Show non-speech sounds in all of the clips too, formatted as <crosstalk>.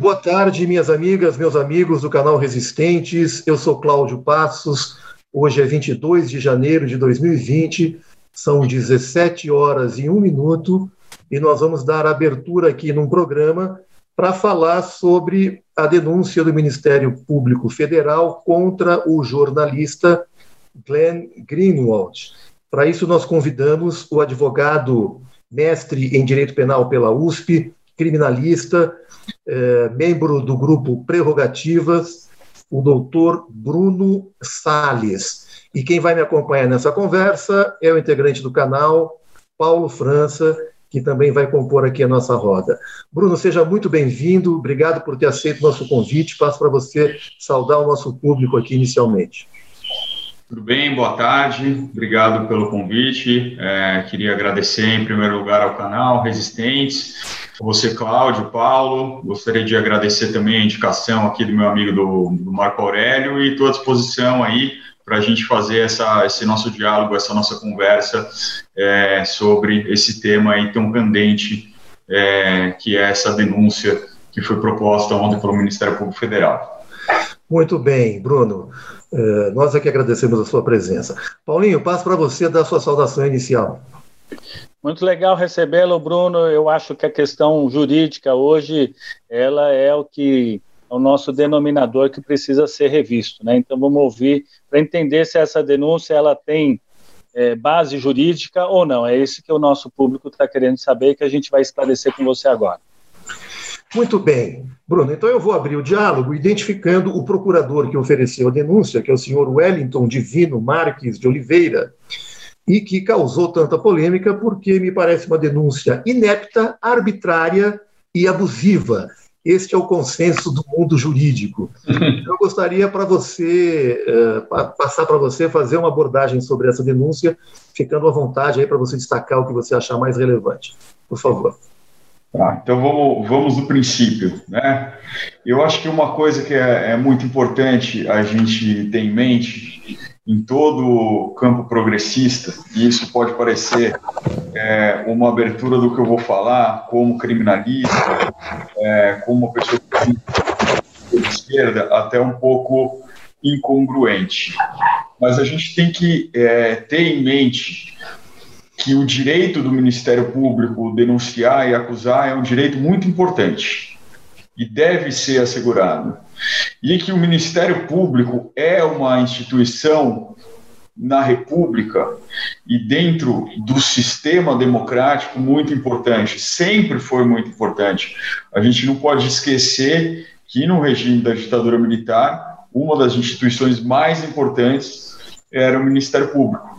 Boa tarde, minhas amigas, meus amigos do canal Resistentes. Eu sou Cláudio Passos. Hoje é 22 de janeiro de 2020, são 17 horas e um minuto, e nós vamos dar abertura aqui num programa para falar sobre a denúncia do Ministério Público Federal contra o jornalista Glenn Greenwald. Para isso, nós convidamos o advogado mestre em Direito Penal pela USP, criminalista, é, membro do grupo Prerrogativas, o doutor Bruno Sales. E quem vai me acompanhar nessa conversa é o integrante do canal, Paulo França, que também vai compor aqui a nossa roda. Bruno, seja muito bem-vindo, obrigado por ter aceito o nosso convite. Passo para você saudar o nosso público aqui inicialmente. Tudo bem, boa tarde, obrigado pelo convite. É, queria agradecer em primeiro lugar ao canal Resistentes, você, Cláudio, Paulo. Gostaria de agradecer também a indicação aqui do meu amigo do, do Marco Aurélio e estou à disposição aí para a gente fazer essa, esse nosso diálogo, essa nossa conversa é, sobre esse tema aí tão candente, é, que é essa denúncia que foi proposta ontem pelo Ministério Público Federal. Muito bem, Bruno. É, nós é que agradecemos a sua presença. Paulinho, passo para você dar sua saudação inicial. Muito legal recebê-lo, Bruno. Eu acho que a questão jurídica hoje ela é o que é o nosso denominador que precisa ser revisto, né? Então vamos ouvir para entender se essa denúncia ela tem é, base jurídica ou não. É isso que o nosso público está querendo saber que a gente vai esclarecer com você agora. Muito bem. Bruno, então eu vou abrir o diálogo identificando o procurador que ofereceu a denúncia, que é o senhor Wellington Divino Marques de Oliveira, e que causou tanta polêmica porque me parece uma denúncia inepta, arbitrária e abusiva. Este é o consenso do mundo jurídico. <laughs> Eu gostaria para você uh, passar para você fazer uma abordagem sobre essa denúncia, ficando à vontade aí para você destacar o que você achar mais relevante. Por favor. Tá, então vamos, vamos do princípio, né? Eu acho que uma coisa que é, é muito importante a gente ter em mente em todo o campo progressista, e isso pode parecer é, uma abertura do que eu vou falar como criminalista, é, como uma pessoa de esquerda, até um pouco incongruente. Mas a gente tem que é, ter em mente que o direito do Ministério Público denunciar e acusar é um direito muito importante e deve ser assegurado. E que o Ministério Público é uma instituição na República e dentro do sistema democrático muito importante, sempre foi muito importante. A gente não pode esquecer que no regime da ditadura militar, uma das instituições mais importantes era o Ministério Público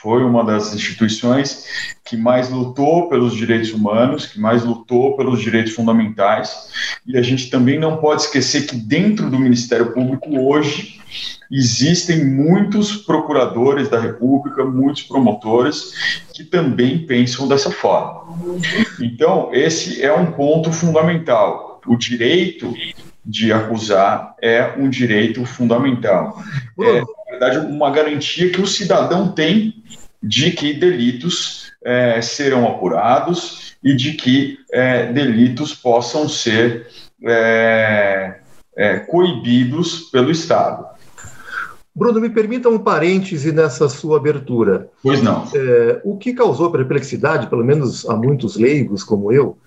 foi uma das instituições que mais lutou pelos direitos humanos, que mais lutou pelos direitos fundamentais. E a gente também não pode esquecer que dentro do Ministério Público hoje existem muitos procuradores da República, muitos promotores que também pensam dessa forma. Então, esse é um ponto fundamental. O direito de acusar é um direito fundamental. É, na verdade, uma garantia que o cidadão tem de que delitos é, serão apurados e de que é, delitos possam ser é, é, coibidos pelo Estado. Bruno, me permita um parêntese nessa sua abertura. Pois não. É, o que causou perplexidade, pelo menos a muitos leigos como eu,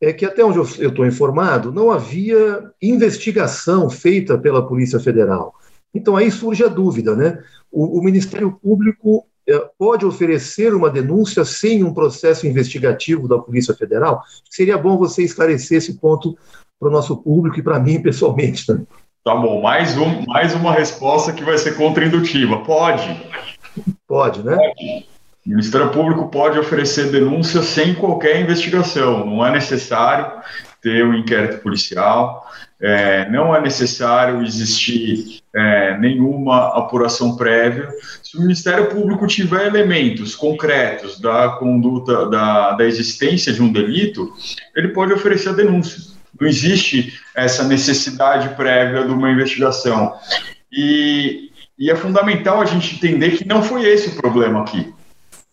é que até onde eu estou informado, não havia investigação feita pela Polícia Federal. Então aí surge a dúvida, né? O, o Ministério Público pode oferecer uma denúncia sem um processo investigativo da Polícia Federal? Seria bom você esclarecer esse ponto para o nosso público e para mim pessoalmente também. Tá bom, mais, um, mais uma resposta que vai ser contraindutiva. Pode. Pode, né? Pode. O Ministério Público pode oferecer denúncia sem qualquer investigação. Não é necessário ter um inquérito policial, é, não é necessário existir é, nenhuma apuração prévia. Se o Ministério Público tiver elementos concretos da conduta, da, da existência de um delito, ele pode oferecer a denúncia. Não existe essa necessidade prévia de uma investigação. E, e é fundamental a gente entender que não foi esse o problema aqui.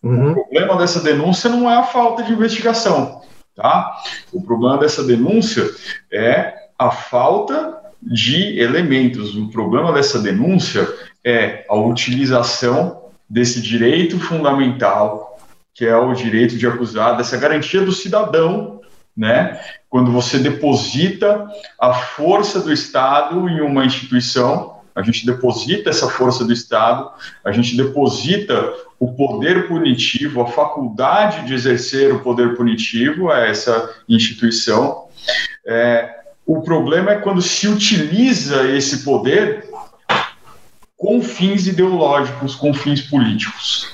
Uhum. O problema dessa denúncia não é a falta de investigação. Tá? O problema dessa denúncia é a falta de elementos. O problema dessa denúncia é a utilização desse direito fundamental, que é o direito de acusar, dessa garantia do cidadão, né? Quando você deposita a força do Estado em uma instituição, a gente deposita essa força do Estado, a gente deposita o poder punitivo, a faculdade de exercer o poder punitivo a essa instituição. É, o problema é quando se utiliza esse poder com fins ideológicos, com fins políticos.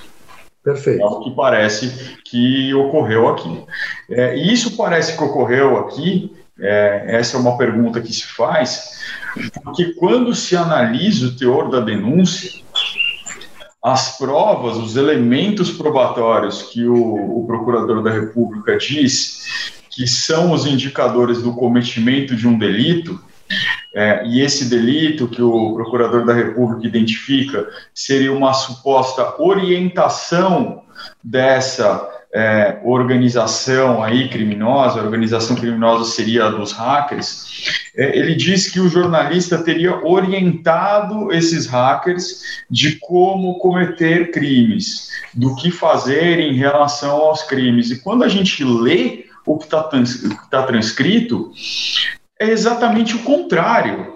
Perfeito. É o que parece que ocorreu aqui. É, e isso parece que ocorreu aqui, é, essa é uma pergunta que se faz, porque quando se analisa o teor da denúncia, as provas, os elementos probatórios que o, o procurador da República diz que são os indicadores do cometimento de um delito, é, e esse delito que o procurador da República identifica seria uma suposta orientação dessa é, organização aí criminosa, a organização criminosa seria a dos hackers, é, ele diz que o jornalista teria orientado esses hackers de como cometer crimes, do que fazer em relação aos crimes. E quando a gente lê o que está tá transcrito, é exatamente o contrário.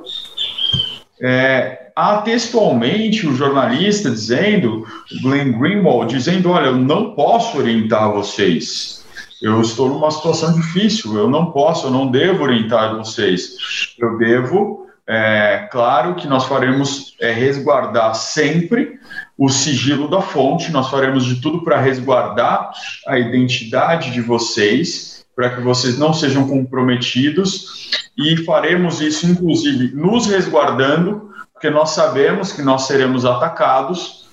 É, há textualmente o jornalista dizendo, Glenn Greenwald, dizendo: Olha, eu não posso orientar vocês. Eu estou numa situação difícil, eu não posso, eu não devo orientar vocês. Eu devo, é, claro que nós faremos é, resguardar sempre o sigilo da fonte, nós faremos de tudo para resguardar a identidade de vocês, para que vocês não sejam comprometidos e faremos isso, inclusive, nos resguardando, porque nós sabemos que nós seremos atacados,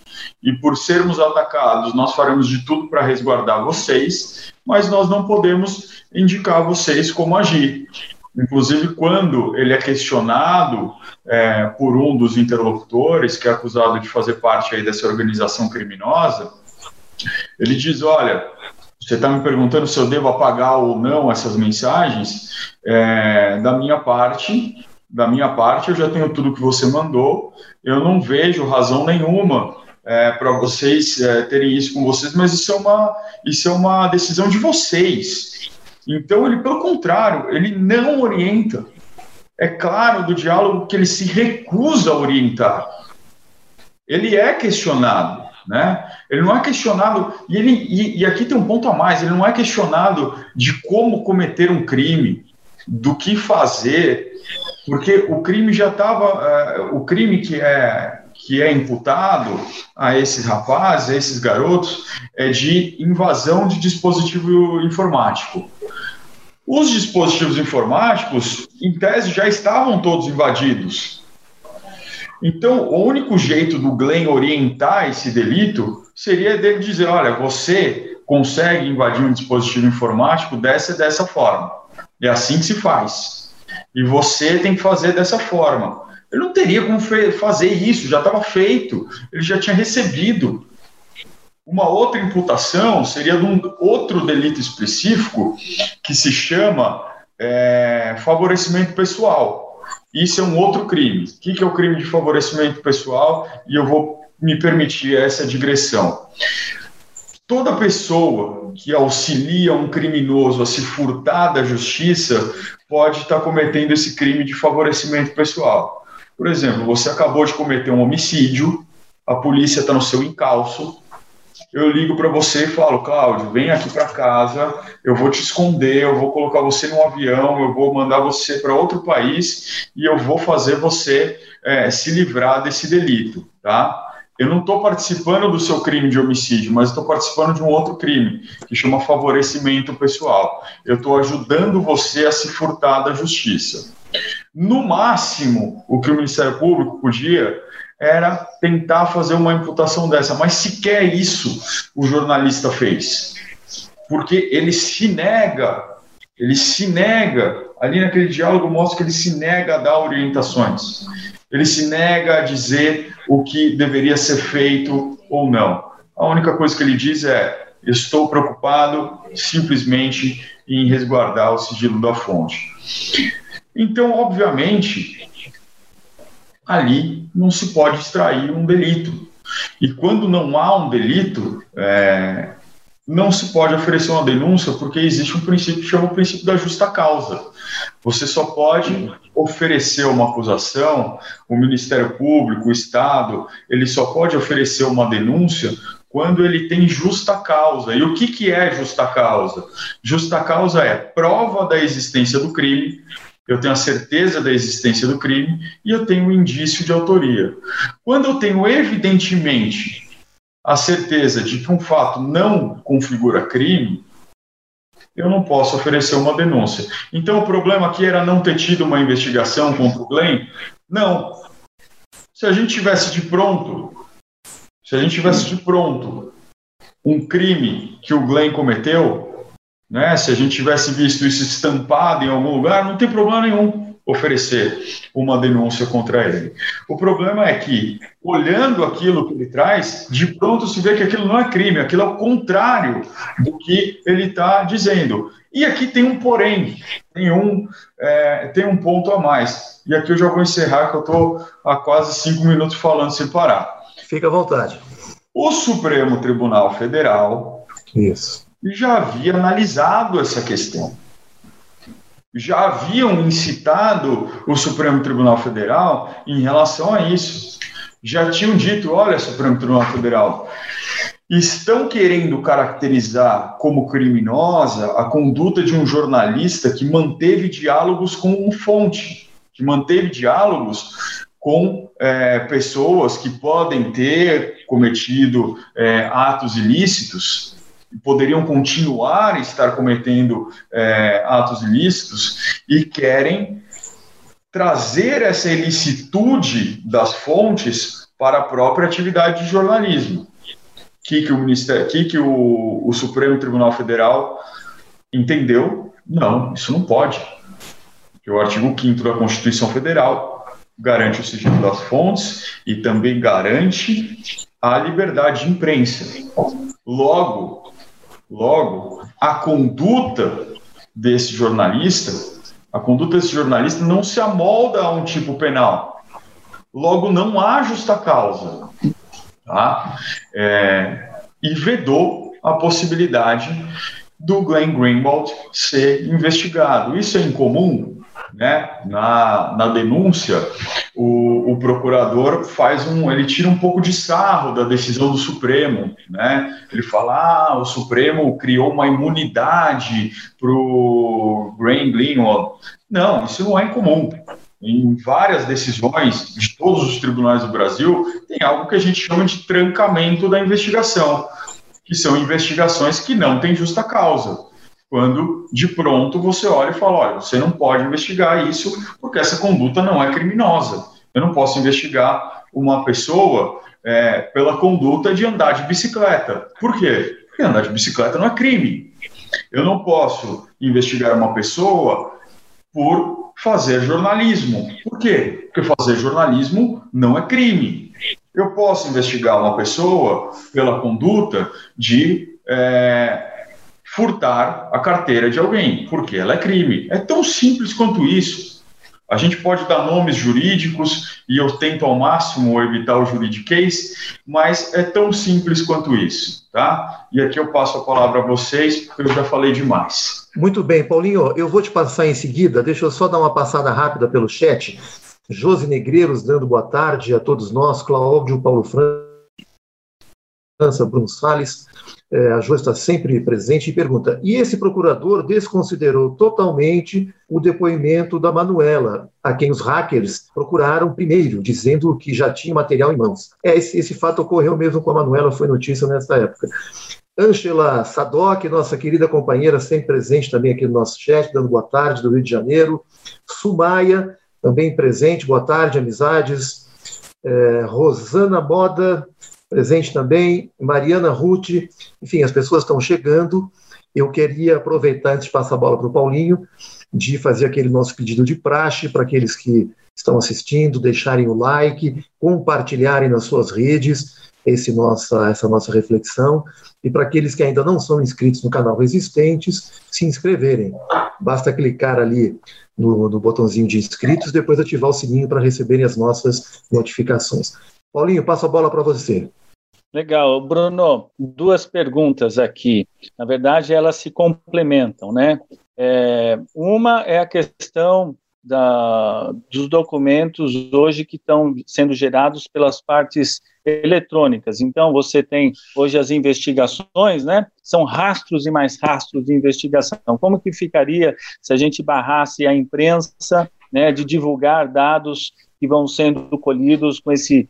e por sermos atacados, nós faremos de tudo para resguardar vocês, mas nós não podemos indicar a vocês como agir. Inclusive, quando ele é questionado é, por um dos interlocutores, que é acusado de fazer parte aí dessa organização criminosa, ele diz: Olha, você está me perguntando se eu devo apagar ou não essas mensagens? É, da minha parte, da minha parte, eu já tenho tudo que você mandou. Eu não vejo razão nenhuma é, para vocês é, terem isso com vocês, mas isso é uma isso é uma decisão de vocês. Então ele, pelo contrário, ele não orienta. É claro do diálogo que ele se recusa a orientar. Ele é questionado né? Ele não é questionado, e, ele, e, e aqui tem um ponto a mais, ele não é questionado de como cometer um crime, do que fazer, porque o crime já estava, uh, o crime que é que é imputado a esses rapazes, a esses garotos, é de invasão de dispositivo informático. Os dispositivos informáticos, em tese, já estavam todos invadidos. Então, o único jeito do Glenn orientar esse delito seria dele dizer: olha, você consegue invadir um dispositivo informático dessa e dessa forma. É assim que se faz. E você tem que fazer dessa forma. Ele não teria como fazer isso, já estava feito, ele já tinha recebido. Uma outra imputação seria de um outro delito específico que se chama é, favorecimento pessoal. Isso é um outro crime. O que é o crime de favorecimento pessoal? E eu vou me permitir essa digressão. Toda pessoa que auxilia um criminoso a se furtar da justiça pode estar cometendo esse crime de favorecimento pessoal. Por exemplo, você acabou de cometer um homicídio, a polícia está no seu encalço, eu ligo para você e falo, Cláudio, vem aqui para casa, eu vou te esconder, eu vou colocar você num avião, eu vou mandar você para outro país e eu vou fazer você é, se livrar desse delito, tá? Eu não estou participando do seu crime de homicídio, mas estou participando de um outro crime, que chama favorecimento pessoal. Eu estou ajudando você a se furtar da justiça. No máximo, o que o Ministério Público podia era tentar fazer uma imputação dessa, mas sequer isso o jornalista fez, porque ele se nega, ele se nega, ali naquele diálogo mostra que ele se nega a dar orientações, ele se nega a dizer o que deveria ser feito ou não. A única coisa que ele diz é: estou preocupado simplesmente em resguardar o sigilo da fonte. Então, obviamente, ali não se pode extrair um delito. E quando não há um delito, é, não se pode oferecer uma denúncia porque existe um princípio que chama o princípio da justa causa. Você só pode oferecer uma acusação, o Ministério Público, o Estado, ele só pode oferecer uma denúncia quando ele tem justa causa. E o que, que é justa causa? Justa causa é prova da existência do crime, eu tenho a certeza da existência do crime e eu tenho o um indício de autoria. Quando eu tenho evidentemente a certeza de que um fato não configura crime, eu não posso oferecer uma denúncia. Então o problema aqui era não ter tido uma investigação contra o Glenn? Não. Se a gente tivesse de pronto, se a gente tivesse de pronto um crime que o Glenn cometeu, né, se a gente tivesse visto isso estampado em algum lugar, não tem problema nenhum oferecer uma denúncia contra ele. O problema é que, olhando aquilo que ele traz, de pronto se vê que aquilo não é crime, aquilo é o contrário do que ele está dizendo. E aqui tem um porém, tem um, é, tem um ponto a mais. E aqui eu já vou encerrar, que eu estou há quase cinco minutos falando sem parar. Fica à vontade. O Supremo Tribunal Federal Isso. Já havia analisado essa questão já haviam incitado o Supremo Tribunal Federal em relação a isso. Já tinham dito: olha, Supremo Tribunal Federal, estão querendo caracterizar como criminosa a conduta de um jornalista que manteve diálogos com fonte, que manteve diálogos com é, pessoas que podem ter cometido é, atos ilícitos poderiam continuar a estar cometendo é, atos ilícitos e querem trazer essa ilicitude das fontes para a própria atividade de jornalismo. Que que o Ministério, que que o, o Supremo Tribunal Federal entendeu? Não, isso não pode. Que o artigo 5 da Constituição Federal garante o sigilo das fontes e também garante a liberdade de imprensa. Logo, Logo, a conduta desse jornalista, a conduta desse jornalista não se amolda a um tipo penal. Logo, não há justa causa. Tá? É, e vedou a possibilidade do Glenn Greenwald ser investigado. Isso é incomum? Né, na, na denúncia, o, o, procurador faz um, ele tira um pouco de sarro da decisão do Supremo, né? Ele fala, ah, o Supremo criou uma imunidade para o Graham Greenwald. Não, isso não é incomum. Em várias decisões de todos os tribunais do Brasil, tem algo que a gente chama de trancamento da investigação, que são investigações que não têm justa causa quando de pronto você olha e fala: olha, você não pode investigar isso porque essa conduta não é criminosa. Eu não posso investigar uma pessoa é, pela conduta de andar de bicicleta. Por quê? Porque andar de bicicleta não é crime. Eu não posso investigar uma pessoa por fazer jornalismo. Por quê? Porque fazer jornalismo não é crime. Eu posso investigar uma pessoa pela conduta de é, furtar a carteira de alguém, porque ela é crime. É tão simples quanto isso. A gente pode dar nomes jurídicos e eu tento ao máximo evitar o juridiquês, mas é tão simples quanto isso, tá? E aqui eu passo a palavra a vocês, porque eu já falei demais. Muito bem, Paulinho, eu vou te passar em seguida, deixa eu só dar uma passada rápida pelo chat. Josi Negreiros dando boa tarde a todos nós, Cláudio Paulo França, Bruno Salles, é, a Jô está sempre presente e pergunta: e esse procurador desconsiderou totalmente o depoimento da Manuela, a quem os hackers procuraram primeiro, dizendo que já tinha material em mãos. É, esse, esse fato ocorreu mesmo com a Manuela, foi notícia nessa época. Angela Sadoc, nossa querida companheira, sempre presente também aqui no nosso chat, dando boa tarde do Rio de Janeiro. Sumaia, também presente, boa tarde, amizades. É, Rosana Moda, presente também, Mariana Ruth, enfim, as pessoas estão chegando. Eu queria aproveitar, antes de passar a bola para o Paulinho, de fazer aquele nosso pedido de praxe para aqueles que estão assistindo, deixarem o like, compartilharem nas suas redes, esse nossa, essa nossa reflexão. E para aqueles que ainda não são inscritos no canal Resistentes, se inscreverem. Basta clicar ali no, no botãozinho de inscritos, depois ativar o sininho para receberem as nossas notificações. Paulinho, passo a bola para você. Legal, Bruno, duas perguntas aqui. Na verdade, elas se complementam, né? É, uma é a questão da, dos documentos hoje que estão sendo gerados pelas partes eletrônicas. Então, você tem hoje as investigações, né? São rastros e mais rastros de investigação. Como que ficaria se a gente barrasse a imprensa né, de divulgar dados que vão sendo colhidos com esse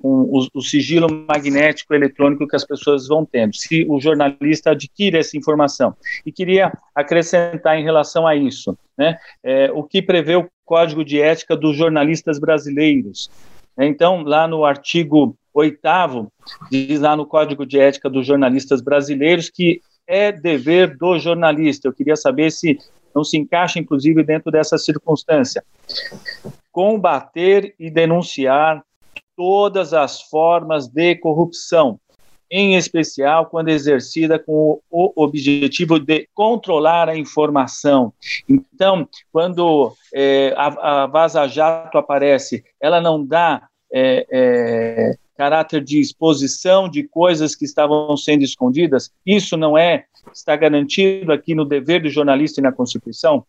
com o, o, sigilo magnético eletrônico que as pessoas vão tendo, se o jornalista adquire essa informação. E queria acrescentar em relação a isso, né, é, o que prevê o Código de Ética dos Jornalistas Brasileiros. Então, lá no artigo 8 diz lá no Código de Ética dos Jornalistas Brasileiros que é dever do jornalista. Eu queria saber se não se encaixa, inclusive, dentro dessa circunstância combater e denunciar todas as formas de corrupção, em especial quando exercida com o objetivo de controlar a informação. Então, quando é, a, a Vaza Jato aparece, ela não dá é, é, caráter de exposição de coisas que estavam sendo escondidas. Isso não é está garantido aqui no dever do jornalista e na Constituição?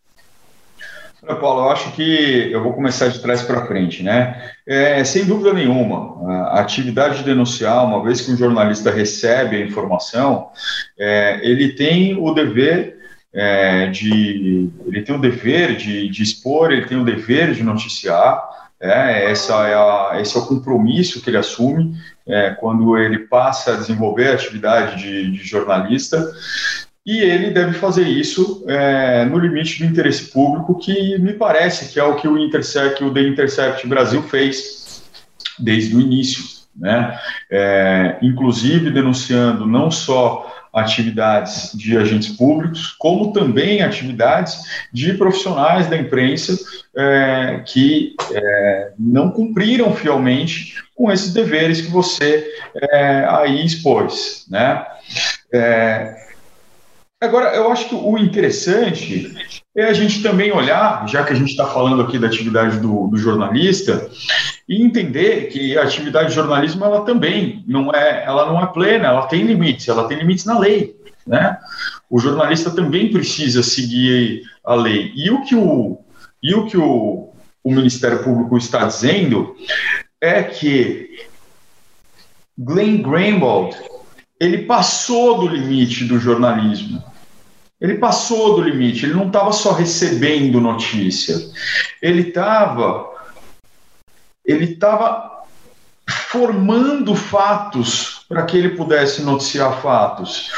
Paulo, eu acho que eu vou começar de trás para frente, né? É, sem dúvida nenhuma, a atividade de denunciar, uma vez que um jornalista recebe a informação, é, ele tem o dever é, de, ele tem o dever de, de, expor, ele tem o dever de noticiar. É, essa é a, esse é o compromisso que ele assume é, quando ele passa a desenvolver a atividade de, de jornalista e ele deve fazer isso é, no limite do interesse público, que me parece que é o que o Intercept, o The Intercept Brasil fez desde o início, né? É, inclusive denunciando não só atividades de agentes públicos, como também atividades de profissionais da imprensa é, que é, não cumpriram fielmente com esses deveres que você é, aí expôs, né? É, Agora, eu acho que o interessante é a gente também olhar, já que a gente está falando aqui da atividade do, do, jornalista, e entender que a atividade de jornalismo ela também não é, ela não é plena, ela tem limites, ela tem limites na lei, né? O jornalista também precisa seguir a lei. E o que o, e o, que o, o Ministério Público está dizendo é que Glenn Greenwald ele passou do limite do jornalismo. Ele passou do limite, ele não estava só recebendo notícia. Ele estava ele estava formando fatos para que ele pudesse noticiar fatos.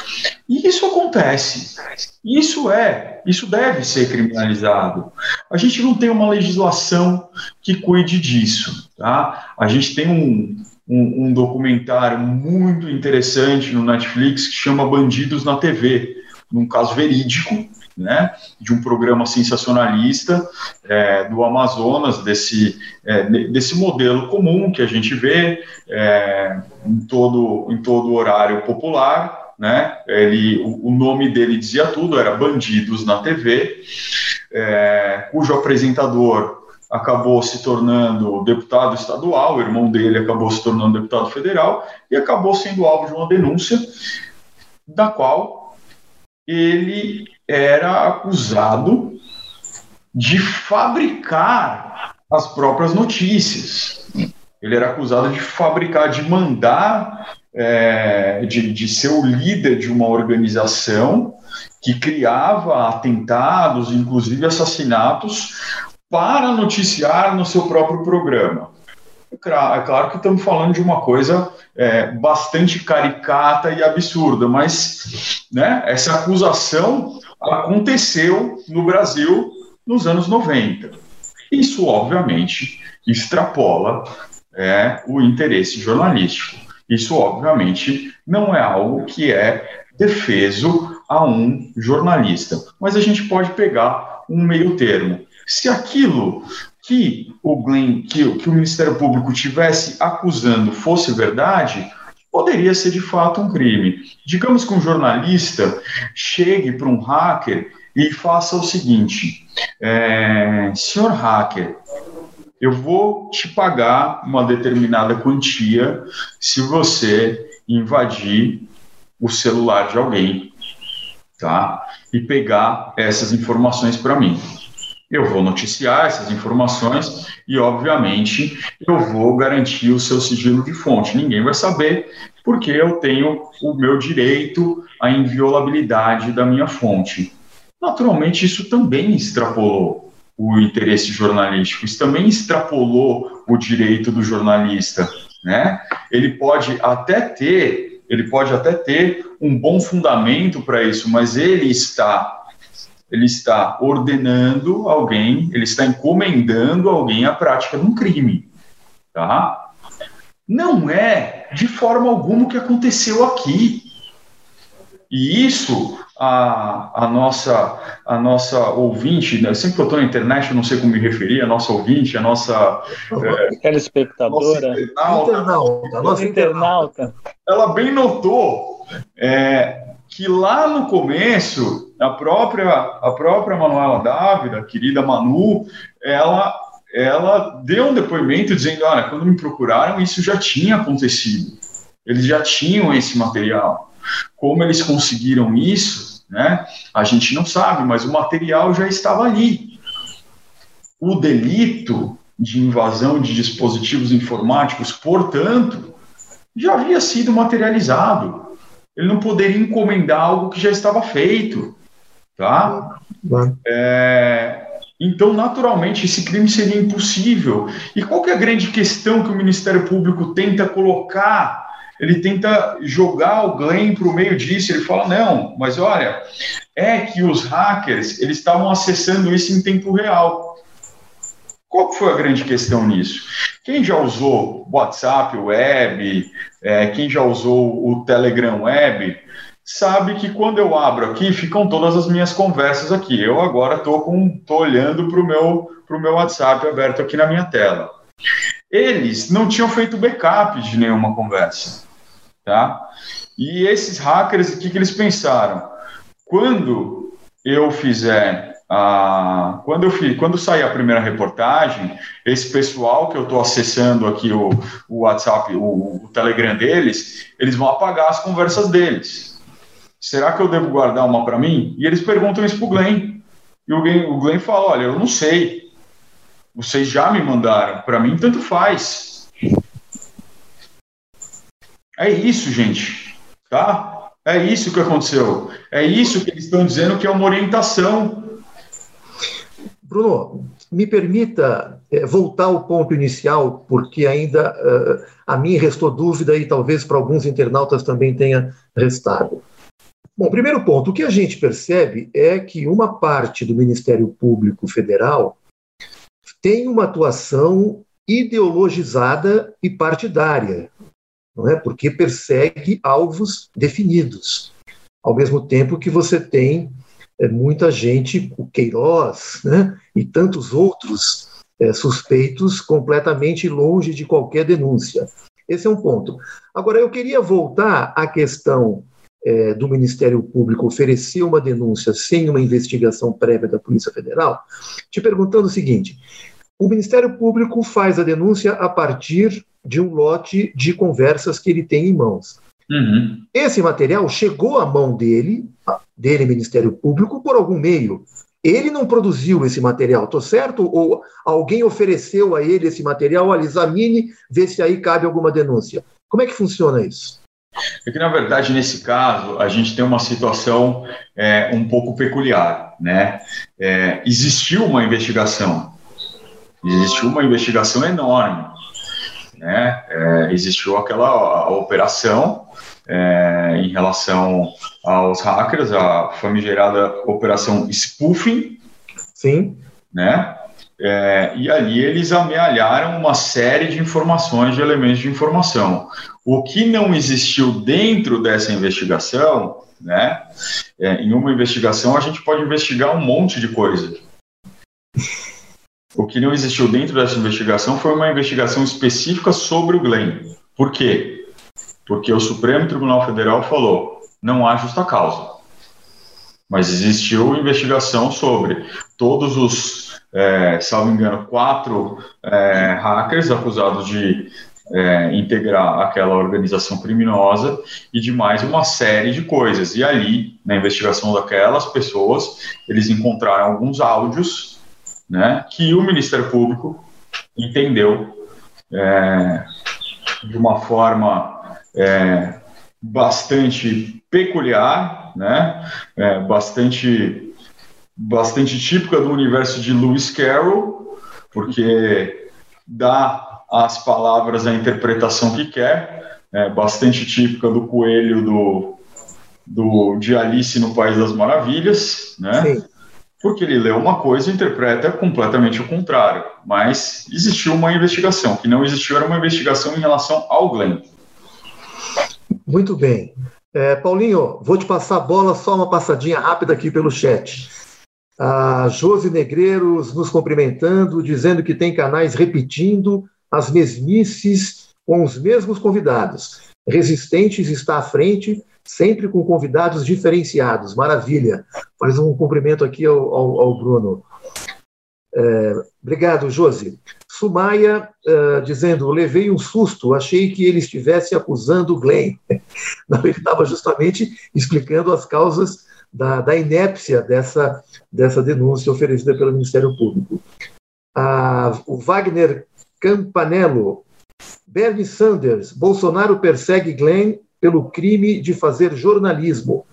E isso acontece. Isso é, isso deve ser criminalizado. A gente não tem uma legislação que cuide disso, tá? A gente tem um, um, um, documentário muito interessante no Netflix que chama Bandidos na TV, num caso verídico, né, de um programa sensacionalista é, do Amazonas, desse, é, desse modelo comum que a gente vê é, em, todo, em todo horário popular. Né, ele, o, nome dele dizia tudo, era Bandidos na TV, é, cujo apresentador acabou se tornando deputado estadual, o irmão dele acabou se tornando deputado federal e acabou sendo alvo de uma denúncia da qual ele era acusado de fabricar as próprias notícias. Ele era acusado de fabricar, de mandar, é, de, de ser o líder de uma organização que criava atentados, inclusive assassinatos, para noticiar no seu próprio programa. É claro que estamos falando de uma coisa é, bastante caricata e absurda, mas né, essa acusação aconteceu no Brasil nos anos 90. Isso, obviamente, extrapola é, o interesse jornalístico. Isso, obviamente, não é algo que é defeso a um jornalista. Mas a gente pode pegar um meio termo. Se aquilo que o Glenn, que, que o Ministério Público tivesse acusando fosse verdade, poderia ser de fato um crime. Digamos que um jornalista chegue para um hacker e faça o seguinte: é, senhor hacker, eu vou te pagar uma determinada quantia se você invadir o celular de alguém, tá? E pegar essas informações para mim. Eu vou noticiar essas informações e, obviamente, eu vou garantir o seu sigilo de fonte. Ninguém vai saber, porque eu tenho o meu direito à inviolabilidade da minha fonte. Naturalmente, isso também extrapolou o interesse jornalístico, isso também extrapolou o direito do jornalista. Né? Ele pode até ter, ele pode até ter um bom fundamento para isso, mas ele está ele está ordenando alguém, ele está encomendando alguém a prática de um crime, tá? Não é de forma alguma o que aconteceu aqui. E isso a, a, nossa, a nossa ouvinte, né? sempre que eu estou na internet, eu não sei como me referir, a nossa ouvinte, a nossa. É, Telespectadora. Nossa internauta, internauta, nossa internauta. Ela bem notou é, que lá no começo, a própria, a própria Manuela Dávila, a querida Manu, ela, ela deu um depoimento dizendo: olha, quando me procuraram, isso já tinha acontecido. Eles já tinham esse material. Como eles conseguiram isso, né? A gente não sabe, mas o material já estava ali. O delito de invasão de dispositivos informáticos, portanto, já havia sido materializado ele não poderia encomendar algo que já estava feito, tá? É, então, naturalmente, esse crime seria impossível. E qual que é a grande questão que o Ministério Público tenta colocar? Ele tenta jogar o Glenn para o meio disso. Ele fala, não, mas olha, é que os hackers eles estavam acessando isso em tempo real. Qual foi a grande questão nisso? Quem já usou WhatsApp Web, é, quem já usou o Telegram Web, sabe que quando eu abro aqui, ficam todas as minhas conversas aqui. Eu agora estou olhando para o meu, meu WhatsApp aberto aqui na minha tela. Eles não tinham feito backup de nenhuma conversa. Tá? E esses hackers, o que, que eles pensaram? Quando eu fizer ah, quando eu fiz, quando sair a primeira reportagem, esse pessoal que eu estou acessando aqui o, o WhatsApp, o, o, Telegram deles, eles vão apagar as conversas deles. Será que eu devo guardar uma para mim? E eles perguntam isso para o Glenn. E o Glenn, o Glenn fala: Olha, eu não sei. Vocês já me mandaram. Para mim, tanto faz. É isso, gente. Tá? É isso que aconteceu. É isso que eles estão dizendo que é uma orientação Bruno, me permita é, voltar ao ponto inicial, porque ainda uh, a mim restou dúvida e talvez para alguns internautas também tenha restado. Bom, primeiro ponto, o que a gente percebe é que uma parte do Ministério Público Federal tem uma atuação ideologizada e partidária, não é? Porque persegue alvos definidos, ao mesmo tempo que você tem muita gente, o Queiroz né, e tantos outros é, suspeitos completamente longe de qualquer denúncia. Esse é um ponto. Agora, eu queria voltar à questão é, do Ministério Público oferecer uma denúncia sem uma investigação prévia da Polícia Federal, te perguntando o seguinte: o Ministério Público faz a denúncia a partir de um lote de conversas que ele tem em mãos. Uhum. Esse material chegou à mão dele, dele, Ministério Público, por algum meio. Ele não produziu esse material, estou certo? Ou alguém ofereceu a ele esse material? Olha, examine, vê se aí cabe alguma denúncia. Como é que funciona isso? É que, na verdade, nesse caso, a gente tem uma situação é, um pouco peculiar. Né? É, existiu uma investigação, existiu uma investigação enorme. Né? É, existiu aquela operação é, em relação aos hackers, a famigerada operação spoofing. Sim. Né? É, e ali eles amealharam uma série de informações, de elementos de informação. O que não existiu dentro dessa investigação, né? É, em uma investigação a gente pode investigar um monte de coisa. O que não existiu dentro dessa investigação foi uma investigação específica sobre o Glenn. Por quê? Porque o Supremo Tribunal Federal falou: não há justa causa. Mas existiu investigação sobre todos os, é, salvo engano, quatro é, hackers acusados de é, integrar aquela organização criminosa e de mais uma série de coisas. E ali, na investigação daquelas pessoas, eles encontraram alguns áudios né, que o Ministério Público entendeu é, de uma forma é, bastante peculiar, né, é, bastante, bastante típica do universo de Lewis Carroll, porque dá às palavras a interpretação que quer, é bastante típica do coelho do, do, de Alice no País das Maravilhas, né? Sim. Porque ele lê uma coisa e interpreta completamente o contrário. Mas existiu uma investigação. Que não existiu era uma investigação em relação ao Glenn. Muito bem. É, Paulinho, vou te passar a bola, só uma passadinha rápida aqui pelo chat. A Josi Negreiros nos cumprimentando, dizendo que tem canais repetindo as mesmices com os mesmos convidados. Resistentes está à frente, sempre com convidados diferenciados. Maravilha. Faz um cumprimento aqui ao, ao, ao Bruno. É, obrigado, Josi. Sumaia uh, dizendo: levei um susto, achei que ele estivesse acusando o Glenn. <laughs> Não, ele estava justamente explicando as causas da, da inépcia dessa, dessa denúncia oferecida pelo Ministério Público. Ah, o Wagner Campanello. Bernie Sanders. Bolsonaro persegue Glenn pelo crime de fazer jornalismo.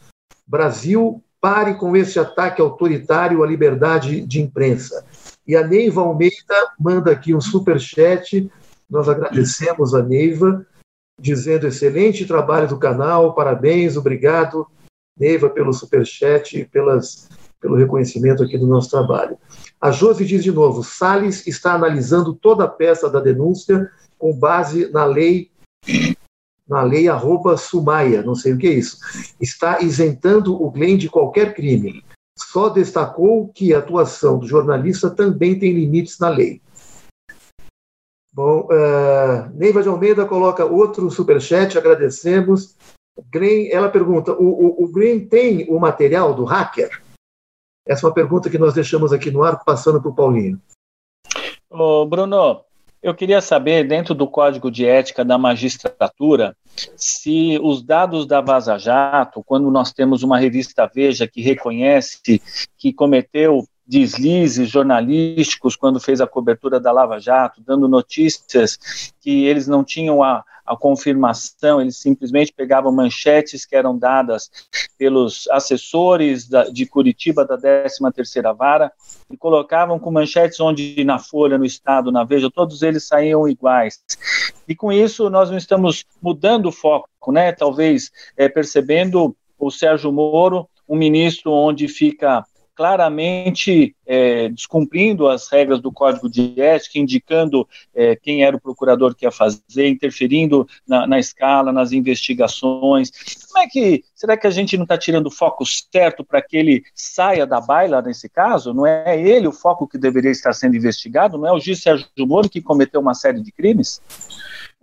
Brasil, pare com esse ataque autoritário à liberdade de imprensa. E a Neiva Almeida manda aqui um super chat. Nós agradecemos a Neiva, dizendo excelente trabalho do canal, parabéns, obrigado, Neiva, pelo super chat e pelas, pelo reconhecimento aqui do nosso trabalho. A Josi diz de novo: Salles está analisando toda a peça da denúncia com base na lei na lei arroba Sumaia, não sei o que é isso. Está isentando o Glenn de qualquer crime. Só destacou que a atuação do jornalista também tem limites na lei. Bom, uh, Neiva de Almeida coloca outro superchat, agradecemos. Glenn, ela pergunta: o, o, o Glenn tem o material do hacker? Essa é uma pergunta que nós deixamos aqui no ar, passando para o Paulinho. Ô, Bruno, eu queria saber, dentro do Código de Ética da Magistratura, se os dados da Vaza Jato, quando nós temos uma revista Veja que reconhece que cometeu deslizes jornalísticos quando fez a cobertura da Lava Jato, dando notícias que eles não tinham a, a confirmação, eles simplesmente pegavam manchetes que eram dadas pelos assessores da, de Curitiba da 13ª Vara e colocavam com manchetes onde na Folha, no Estado, na Veja, todos eles saíam iguais. E com isso nós não estamos mudando o foco, né? Talvez é, percebendo o Sérgio Moro, um ministro onde fica claramente é, descumprindo as regras do Código de Ética, indicando é, quem era o procurador que ia fazer, interferindo na, na, escala, nas investigações. Como é que será que a gente não está tirando o foco certo para que ele saia da baila nesse caso? Não é ele o foco que deveria estar sendo investigado? Não é o juiz Sérgio Moro que cometeu uma série de crimes?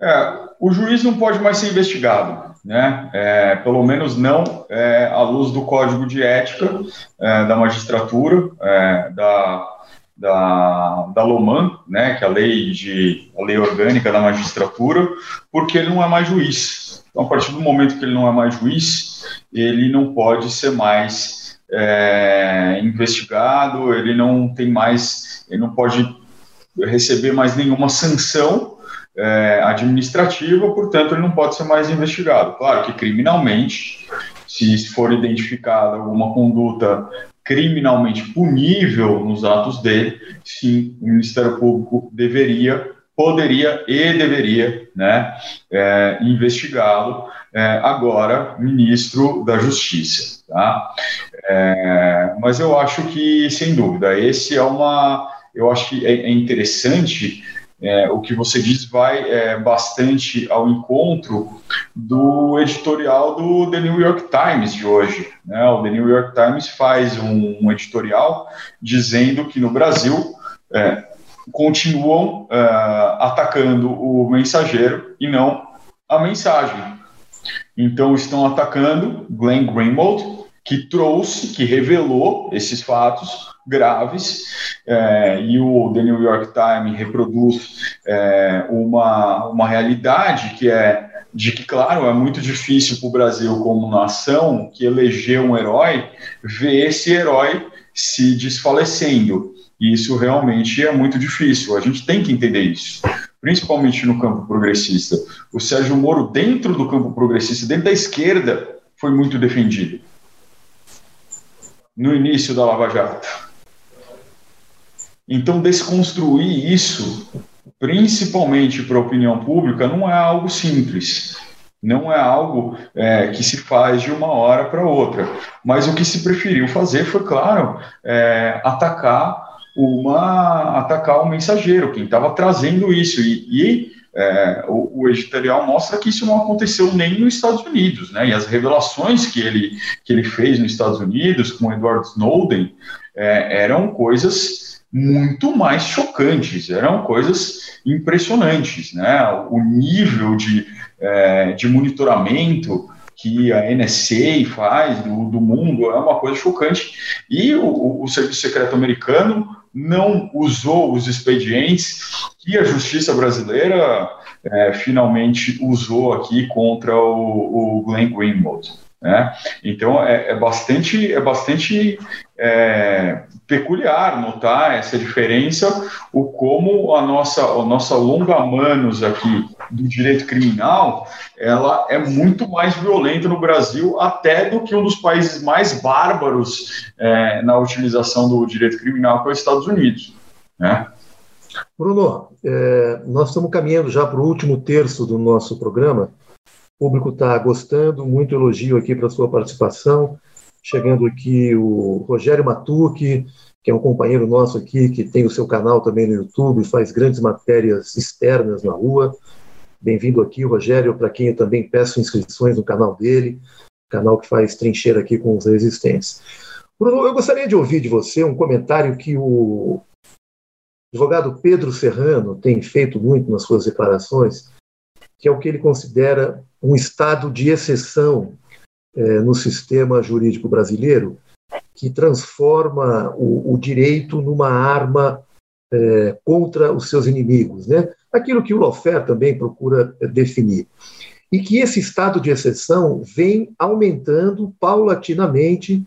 É, o juiz não pode mais ser investigado, né? É, pelo menos não é, à luz do Código de Ética é, da Magistratura, é, da, da, da Loman, né? Que é a lei de a lei orgânica da magistratura, porque ele não é mais juiz. Então, a partir do momento que ele não é mais juiz, ele não pode ser mais é, investigado, ele não tem mais, ele não pode receber mais nenhuma sanção é, administrativa, portanto, ele não pode ser mais investigado. Claro que criminalmente, se for identificada alguma conduta criminalmente punível nos atos dele, sim, o Ministério Público deveria, poderia e deveria né, é, investigá-lo. É, agora, ministro da Justiça. Tá? É, mas eu acho que, sem dúvida, esse é uma. Eu acho que é, é interessante é, o que você diz vai é, bastante ao encontro do editorial do The New York Times de hoje. Né? O The New York Times faz um, um editorial dizendo que no Brasil é, continuam é, atacando o mensageiro e não a mensagem. Então estão atacando Glenn Greenwald, que trouxe, que revelou esses fatos graves, é, e o The New York Times reproduz é, uma, uma realidade que é de que, claro, é muito difícil para o Brasil, como nação, que elegeu um herói, ver esse herói se desfalecendo. E isso realmente é muito difícil. A gente tem que entender isso, principalmente no campo progressista. O Sérgio Moro, dentro do campo progressista, dentro da esquerda, foi muito defendido no início da Lava Jato. Então, desconstruir isso, principalmente para a opinião pública, não é algo simples. Não é algo é, que se faz de uma hora para outra. Mas o que se preferiu fazer foi, claro, é, atacar uma atacar o mensageiro, quem estava trazendo isso. E, e é, o, o, editorial mostra que isso não aconteceu nem nos Estados Unidos, né? E as revelações que ele, que ele fez nos Estados Unidos com Edward Snowden é, eram coisas muito mais chocantes, eram coisas impressionantes, né? O nível de, é, de monitoramento que a NSA faz do, do, mundo é uma coisa chocante. E o, o Serviço Secreto Americano não usou os expedientes que a justiça brasileira é, finalmente usou aqui contra o, o Glenn Greenwald. Né? Então é, é, bastante, é bastante é, peculiar notar essa diferença, o como a nossa, a nossa longa manos aqui do direito criminal, ela é muito mais violenta no Brasil até do que um dos países mais bárbaros é, na utilização do direito criminal, que é os Estados Unidos. Né? Bruno, é, nós estamos caminhando já para o último terço do nosso programa. O público está gostando, muito elogio aqui para sua participação. Chegando aqui o Rogério Matucci, que é um companheiro nosso aqui, que tem o seu canal também no YouTube, faz grandes matérias externas na rua. Bem-vindo aqui, Rogério, para quem eu também peço inscrições no canal dele, canal que faz trincheira aqui com os resistentes. Bruno, eu gostaria de ouvir de você um comentário que o advogado Pedro Serrano tem feito muito nas suas declarações, que é o que ele considera um estado de exceção é, no sistema jurídico brasileiro, que transforma o, o direito numa arma é, contra os seus inimigos, né? Aquilo que o Lofer também procura definir. E que esse estado de exceção vem aumentando paulatinamente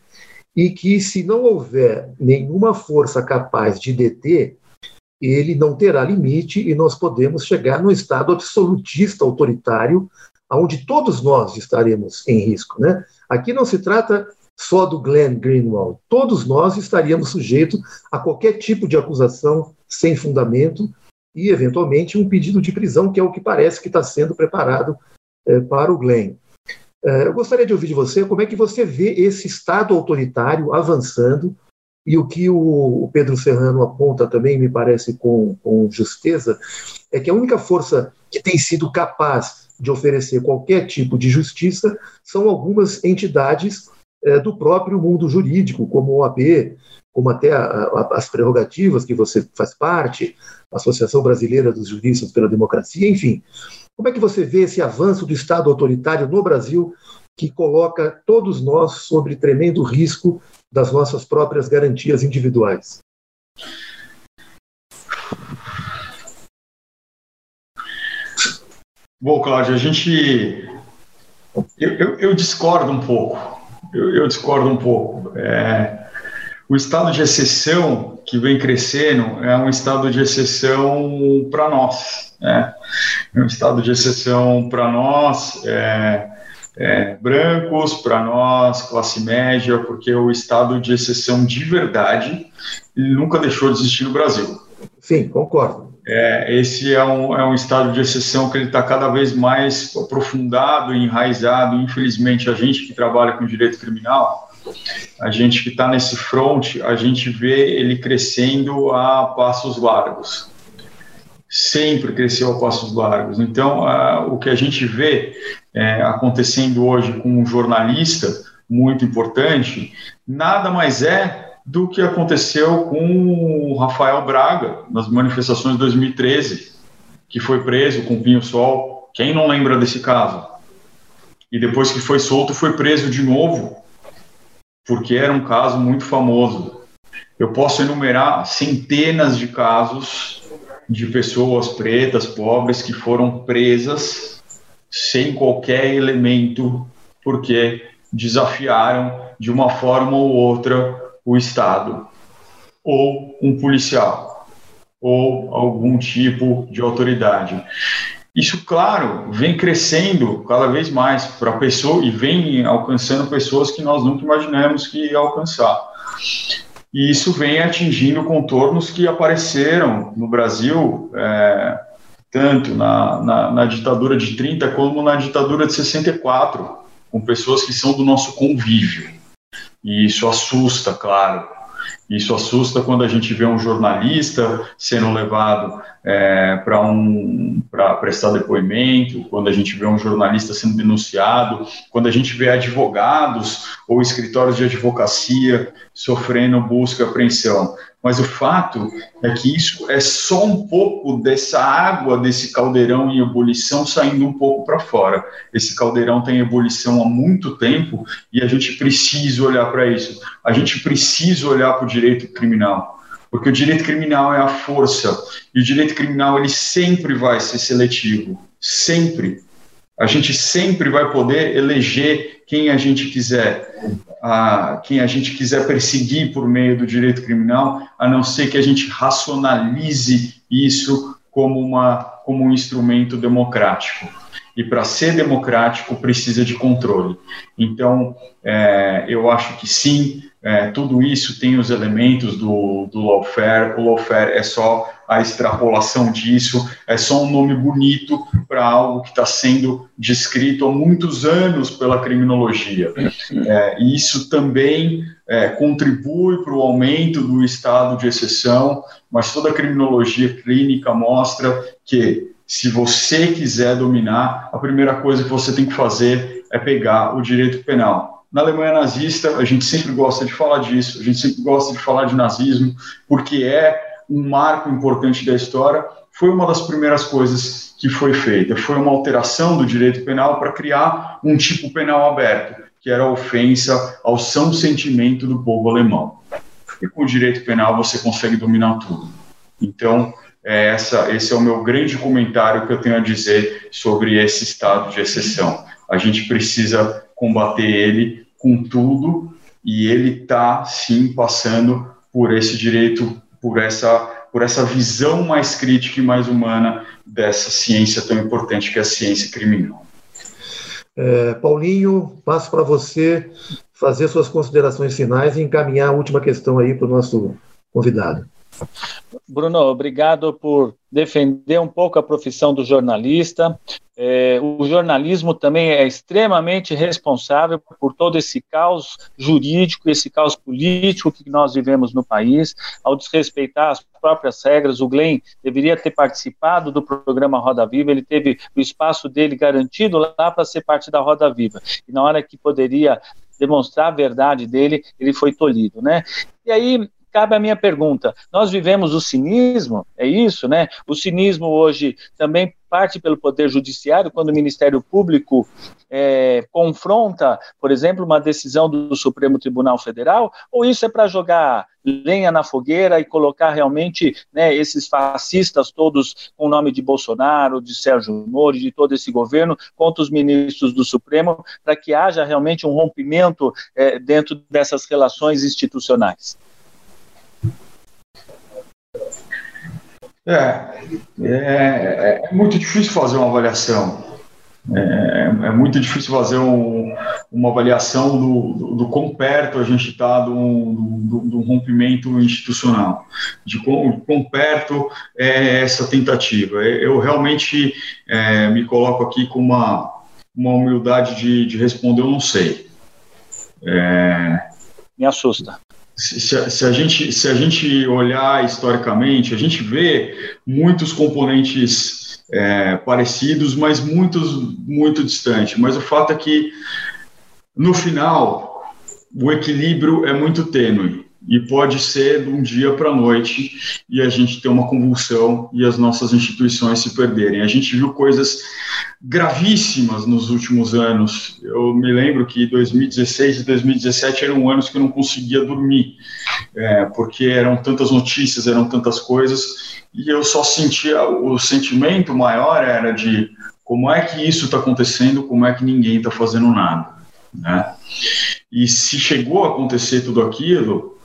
e que, se não houver nenhuma força capaz de deter, ele não terá limite e nós podemos chegar no estado absolutista autoritário, onde todos nós estaremos em risco. Né? Aqui não se trata só do Glenn Greenwald, todos nós estaríamos sujeitos a qualquer tipo de acusação sem fundamento e, eventualmente, um pedido de prisão, que é o que parece que está sendo preparado é, para o Glenn. É, eu gostaria de ouvir de você como é que você vê esse Estado autoritário avançando e o que o Pedro Serrano aponta também, me parece com, com justeza, é que a única força que tem sido capaz de oferecer qualquer tipo de justiça são algumas entidades é, do próprio mundo jurídico, como o OAB, como até a, a, as prerrogativas que você faz parte, a Associação Brasileira dos Juristas pela Democracia, enfim. Como é que você vê esse avanço do Estado autoritário no Brasil que coloca todos nós sobre tremendo risco das nossas próprias garantias individuais. Bom, Cláudio, a gente. Eu, eu, eu discordo um pouco. Eu, eu discordo um pouco. É... O estado de exceção que vem crescendo é um estado de exceção para nós. Né? É um estado de exceção para nós. É é, brancos, para nós, classe média, porque o estado de exceção de verdade nunca deixou de existir no Brasil. Sim, concordo. É, esse é um, é um estado de exceção que ele está cada vez mais aprofundado enraizado. Infelizmente, a gente que trabalha com direito criminal, a gente que está nesse front, a gente vê ele crescendo a passos largos sempre cresceu a passos largos. Então, o que a gente vê é, acontecendo hoje com um jornalista muito importante, nada mais é do que aconteceu com o Rafael Braga nas manifestações de 2013, que foi preso com pinho-sol. Quem não lembra desse caso? e depois que foi solto foi preso de novo, porque era um caso muito famoso. Eu posso enumerar centenas de casos de pessoas pretas, pobres, que foram presas sem qualquer elemento, porque desafiaram de uma forma ou outra o Estado, ou um policial, ou algum tipo de autoridade. Isso, claro, vem crescendo cada vez mais para a pessoa e vem alcançando pessoas que nós nunca imaginamos que ia alcançar. E isso vem atingindo contornos que apareceram no Brasil, é, tanto na, na, na, ditadura de 30 como na ditadura de 64, com pessoas que são do nosso convívio. E isso assusta, claro. Isso assusta quando a gente vê um jornalista sendo levado é, para um, prestar depoimento, quando a gente vê um jornalista sendo denunciado, quando a gente vê advogados ou escritórios de advocacia sofrendo busca e apreensão. Mas o fato é que isso é só um pouco dessa água desse caldeirão em ebulição saindo um pouco para fora. Esse caldeirão tem ebulição há muito tempo e a gente precisa olhar para isso. A gente precisa olhar para o direito criminal porque o direito criminal é a força e o direito criminal ele sempre vai ser seletivo, sempre. A gente sempre vai poder eleger quem a gente quiser, a, quem a gente quiser perseguir por meio do direito criminal, a não ser que a gente racionalize isso como, uma, como um instrumento democrático. E para ser democrático precisa de controle. Então, é, eu acho que sim, é, tudo isso tem os elementos do, do lawfare. O lawfare é só a extrapolação disso, é só um nome bonito para algo que está sendo descrito há muitos anos pela criminologia. É, e isso também é, contribui para o aumento do estado de exceção, mas toda a criminologia clínica mostra que se você quiser dominar, a primeira coisa que você tem que fazer é pegar o direito penal na Alemanha nazista, a gente sempre gosta de falar disso, a gente sempre gosta de falar de nazismo, porque é um marco importante da história. Foi uma das primeiras coisas que foi feita, foi uma alteração do direito penal para criar um tipo penal aberto, que era a ofensa ao são sentimento do povo alemão. E com o direito penal você consegue dominar tudo. Então, é essa, esse é o meu grande comentário que eu tenho a dizer sobre esse estado de exceção. A gente precisa combater ele com tudo e ele está sim passando por esse direito, por essa, por essa visão mais crítica e mais humana dessa ciência tão importante que é a ciência criminal. É, Paulinho, passo para você fazer suas considerações finais e encaminhar a última questão aí para o nosso convidado. Bruno, obrigado por defender um pouco a profissão do jornalista. É, o jornalismo também é extremamente responsável por todo esse caos jurídico, esse caos político que nós vivemos no país, ao desrespeitar as próprias regras. O Glenn deveria ter participado do programa Roda Viva, ele teve o espaço dele garantido lá para ser parte da Roda Viva. E na hora que poderia demonstrar a verdade dele, ele foi tolhido, né? E aí cabe a minha pergunta: nós vivemos o cinismo? É isso, né? O cinismo hoje também parte pelo Poder Judiciário, quando o Ministério Público é, confronta, por exemplo, uma decisão do Supremo Tribunal Federal, ou isso é para jogar lenha na fogueira e colocar realmente né, esses fascistas todos com o nome de Bolsonaro, de Sérgio Moro, de todo esse governo, contra os ministros do Supremo, para que haja realmente um rompimento é, dentro dessas relações institucionais? É, é, é, muito difícil fazer uma avaliação. É, é muito difícil fazer um, uma avaliação do, do, do, quão perto a gente está do, do, rompimento institucional, de quão, quão perto é essa tentativa. Eu realmente é, me coloco aqui com uma, uma humildade de, de responder, eu não sei. É, me assusta se, se, a gente, se a gente olhar historicamente, a gente vê muitos componentes é, parecidos, mas muitos muito distantes. Mas o fato é que, no final, o equilíbrio é muito tênue. E pode ser de um dia para a noite e a gente ter uma convulsão e as nossas instituições se perderem. A gente viu coisas gravíssimas nos últimos anos. Eu me lembro que 2016 e 2017 eram anos que eu não conseguia dormir, é, porque eram tantas notícias, eram tantas coisas, e eu só sentia o sentimento maior era de como é que isso está acontecendo, como é que ninguém está fazendo nada, né? E se chegou a acontecer tudo aquilo,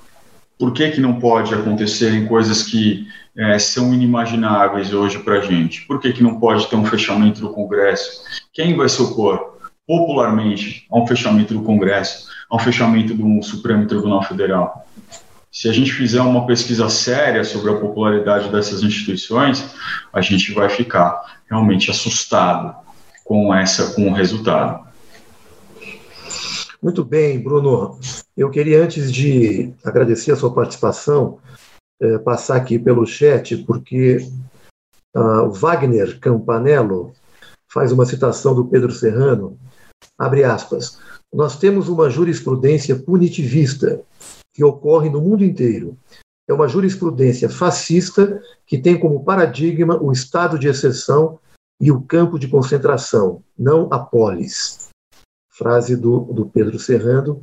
por que, que não pode acontecer em coisas que é, são inimagináveis hoje para a gente? Por que, que não pode ter um fechamento do Congresso? Quem vai se opor popularmente a um fechamento do Congresso, a um fechamento do Supremo Tribunal Federal? Se a gente fizer uma pesquisa séria sobre a popularidade dessas instituições, a gente vai ficar realmente assustado com essa com o resultado. Muito bem, Bruno. Eu queria, antes de agradecer a sua participação, é, passar aqui pelo chat, porque uh, o Wagner Campanello faz uma citação do Pedro Serrano, abre aspas, nós temos uma jurisprudência punitivista que ocorre no mundo inteiro. É uma jurisprudência fascista que tem como paradigma o estado de exceção e o campo de concentração, não a polis frase do, do Pedro Serrando,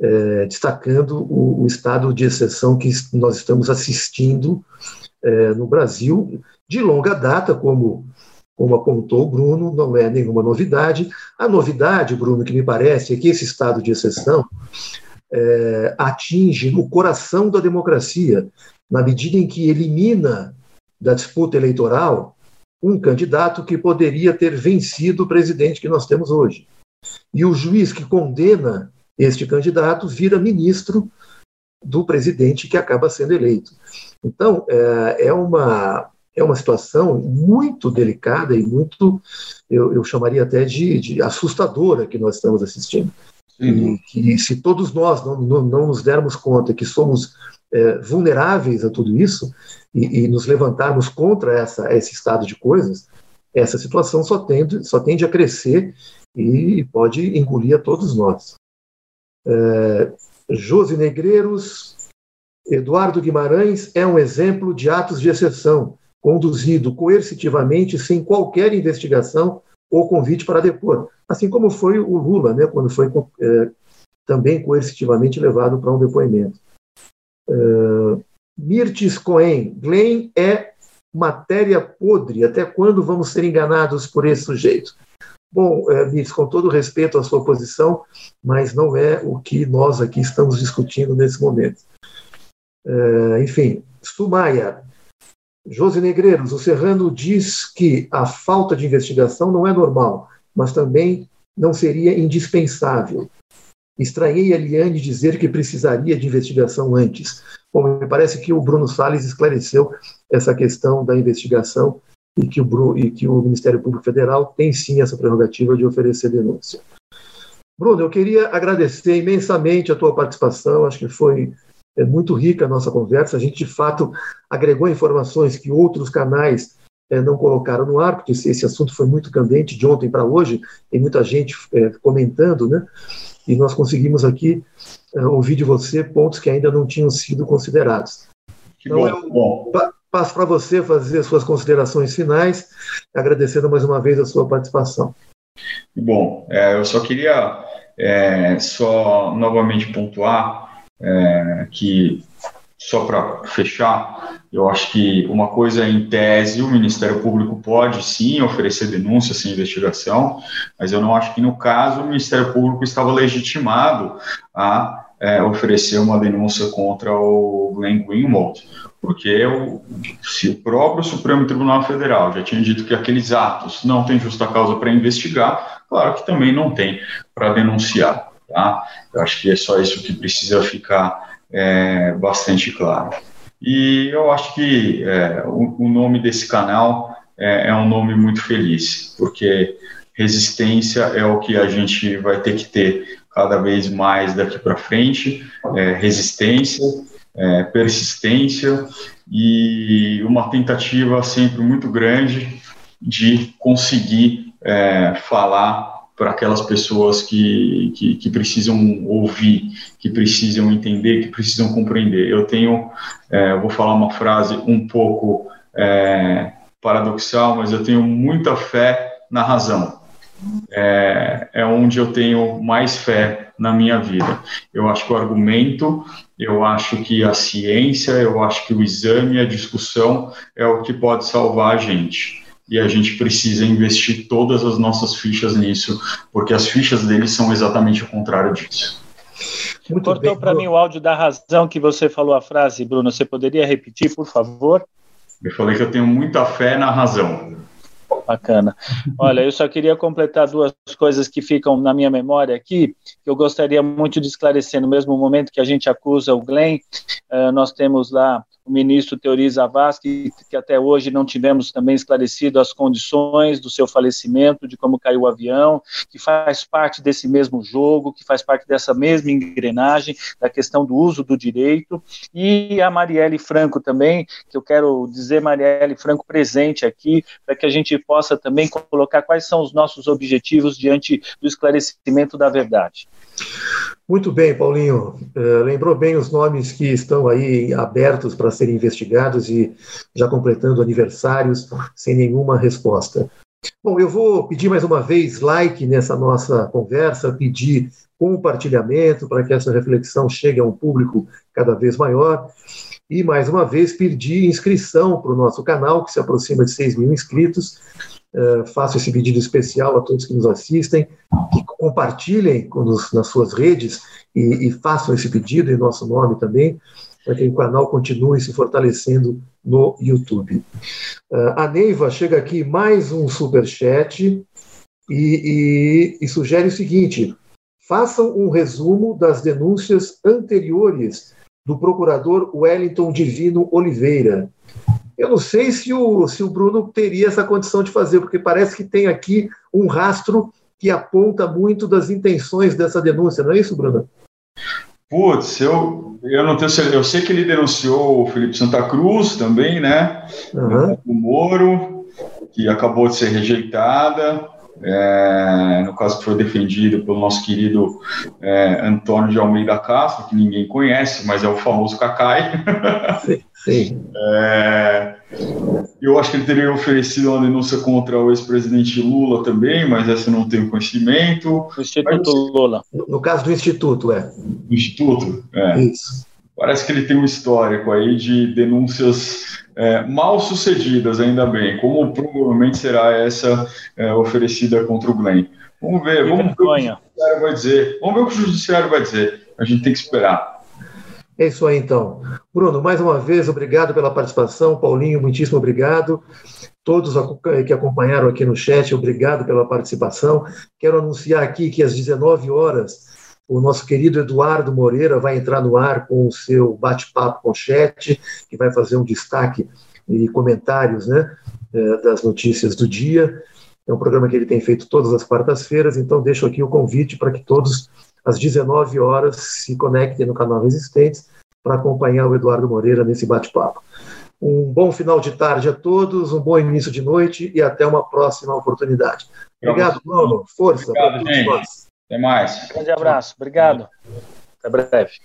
é, destacando o, o, estado de exceção que nós estamos assistindo é, no Brasil de longa data, como, como apontou o Bruno, não é nenhuma novidade. A novidade, Bruno, que me parece, é que esse estado de exceção é, atinge o coração da democracia, na medida em que elimina da disputa eleitoral um candidato que poderia ter vencido o presidente que nós temos hoje. E o juiz que condena este candidato vira ministro do presidente que acaba sendo eleito. Então, é, é uma, é uma situação muito delicada e muito, eu, eu chamaria até de, de, assustadora que nós estamos assistindo. E que se todos nós não, não, não, nos dermos conta que somos é, vulneráveis a tudo isso e, e, nos levantarmos contra essa, esse estado de coisas, essa situação só tende, só tende a crescer e pode engolir a todos nós. É, Josi Negreiros, Eduardo Guimarães é um exemplo de atos de exceção, conduzido coercitivamente sem qualquer investigação ou convite para depor, assim como foi o Lula, né, quando foi é, também coercitivamente levado para um depoimento. É, Mirtes Cohen, Glenn é matéria podre, até quando vamos ser enganados por esse sujeito? Bom, é, Mitz, com todo respeito à sua posição, mas não é o que nós aqui estamos discutindo nesse momento. É, enfim, Sumaya, José Negreiros, o Serrano diz que a falta de investigação não é normal, mas também não seria indispensável. Estranhei a Liane dizer que precisaria de investigação antes. Bom, me parece que o Bruno Salles esclareceu essa questão da investigação e que, o, e que o Ministério Público Federal tem sim essa prerrogativa de oferecer denúncia. Bruno, eu queria agradecer imensamente a tua participação, acho que foi é, muito rica a nossa conversa, a gente de fato agregou informações que outros canais é, não colocaram no ar, porque esse, esse, assunto foi muito candente de ontem para hoje, tem muita gente é, comentando, né? E nós conseguimos aqui é, ouvir de você pontos que ainda não tinham sido considerados. Que então, bom, eu, bom. Passo para você fazer as suas considerações finais, agradecendo mais uma vez a sua participação. Bom, é, eu só queria é, só novamente pontuar é, que, só para fechar, eu acho que uma coisa em tese, o Ministério Público pode sim oferecer denúncia sem investigação, mas eu não acho que no caso o Ministério Público estava legitimado a é, oferecer uma denúncia contra o Glenn Greenwald, porque o, se o próprio Supremo Tribunal Federal já tinha dito que aqueles atos não têm justa causa para investigar, claro que também não tem para denunciar. Tá? Eu acho que é só isso que precisa ficar é, bastante claro. E eu acho que é, o, o, nome desse canal é, é um nome muito feliz, porque resistência é o que a gente vai ter que ter cada vez mais daqui para frente, é, resistência, é, persistência e uma tentativa sempre muito grande de conseguir é, falar para aquelas pessoas que, que, que, precisam ouvir, que precisam entender, que precisam compreender. Eu tenho, é, vou falar uma frase um pouco é, paradoxal, mas eu tenho muita fé na razão. É, é onde eu tenho mais fé na minha vida. Eu acho que o argumento, eu acho que a ciência, eu acho que o exame, a discussão é o que pode salvar a gente e a gente precisa investir todas as nossas fichas nisso, porque as fichas deles são exatamente o contrário disso. Muito Cortou para mim o áudio da razão que você falou a frase, Bruno. Você poderia repetir, por favor? Eu falei que eu tenho muita fé na razão. Bacana. Olha, eu só queria completar duas coisas que ficam na minha memória aqui, que eu gostaria muito de esclarecer. No mesmo momento que a gente acusa o Glenn, uh, nós temos lá o ministro Teori Zavascki, que até hoje não tivemos também esclarecido as condições do seu falecimento, de como caiu o avião, que faz parte desse mesmo jogo, que faz parte dessa mesma engrenagem, da questão do uso do direito, e a Marielle Franco também, que eu quero dizer Marielle Franco presente aqui, para que a gente possa também colocar quais são os nossos objetivos diante do esclarecimento da verdade. Muito bem, Paulinho. Uh, lembrou bem os nomes que estão aí abertos para serem investigados e já completando aniversários sem nenhuma resposta. Bom, eu vou pedir mais uma vez like nessa nossa conversa, pedir compartilhamento para que essa reflexão chegue a um público cada vez maior. E, mais uma vez, pedir inscrição para o nosso canal, que se aproxima de 6 mil inscritos. Uh, faço esse pedido especial a todos que nos assistem, que compartilhem nas suas redes e, e, façam esse pedido em nosso nome também, para que o canal continue se fortalecendo no YouTube. Uh, a Neiva chega aqui mais um super chat e, e, e sugere o seguinte: façam um resumo das denúncias anteriores do procurador Wellington Divino Oliveira eu não sei se o, se o Bruno teria essa condição de fazer, porque parece que tem aqui um rastro que aponta muito das intenções dessa denúncia, não é isso, Bruno? Putz, eu, eu não tenho certeza. Eu sei que ele denunciou o Felipe Santa Cruz também, né? Uhum. O Moro, que acabou de ser rejeitada. É, no caso que foi defendido pelo nosso querido é, Antônio de Almeida Castro, que ninguém conhece, mas é o famoso Cacai. Sim. sim. <laughs> É, eu acho que ele teria oferecido uma denúncia contra o ex-presidente Lula também, mas essa eu não tenho conhecimento. O Instituto mas, Lula. No caso do Instituto, é. Do Instituto? É. Isso. Parece que ele tem um histórico aí de denúncias é, mal sucedidas, ainda bem, como provavelmente será essa é, oferecida contra o Glenn. Vamos ver, vamos ver o que o judiciário vai dizer. Vamos ver o que o judiciário vai dizer. A gente tem que esperar. É isso aí, então. Bruno, mais uma vez, obrigado pela participação. Paulinho, muitíssimo obrigado. Todos que acompanharam aqui no chat, obrigado pela participação. Quero anunciar aqui que às 19 horas o nosso querido Eduardo Moreira vai entrar no ar com o seu bate-papo com o chat, que vai fazer um destaque e comentários né, é, das notícias do dia. É um programa que ele tem feito todas as quartas-feiras, então deixo aqui o convite para que todos, às 19 horas, se conectem no canal Resistentes para acompanhar o Eduardo Moreira nesse bate-papo. Um bom final de tarde a todos, um bom início de noite e até uma próxima oportunidade. Obrigado, Bruno. Força. Obrigado, gente. Até mais. Um grande abraço. Obrigado. Até breve.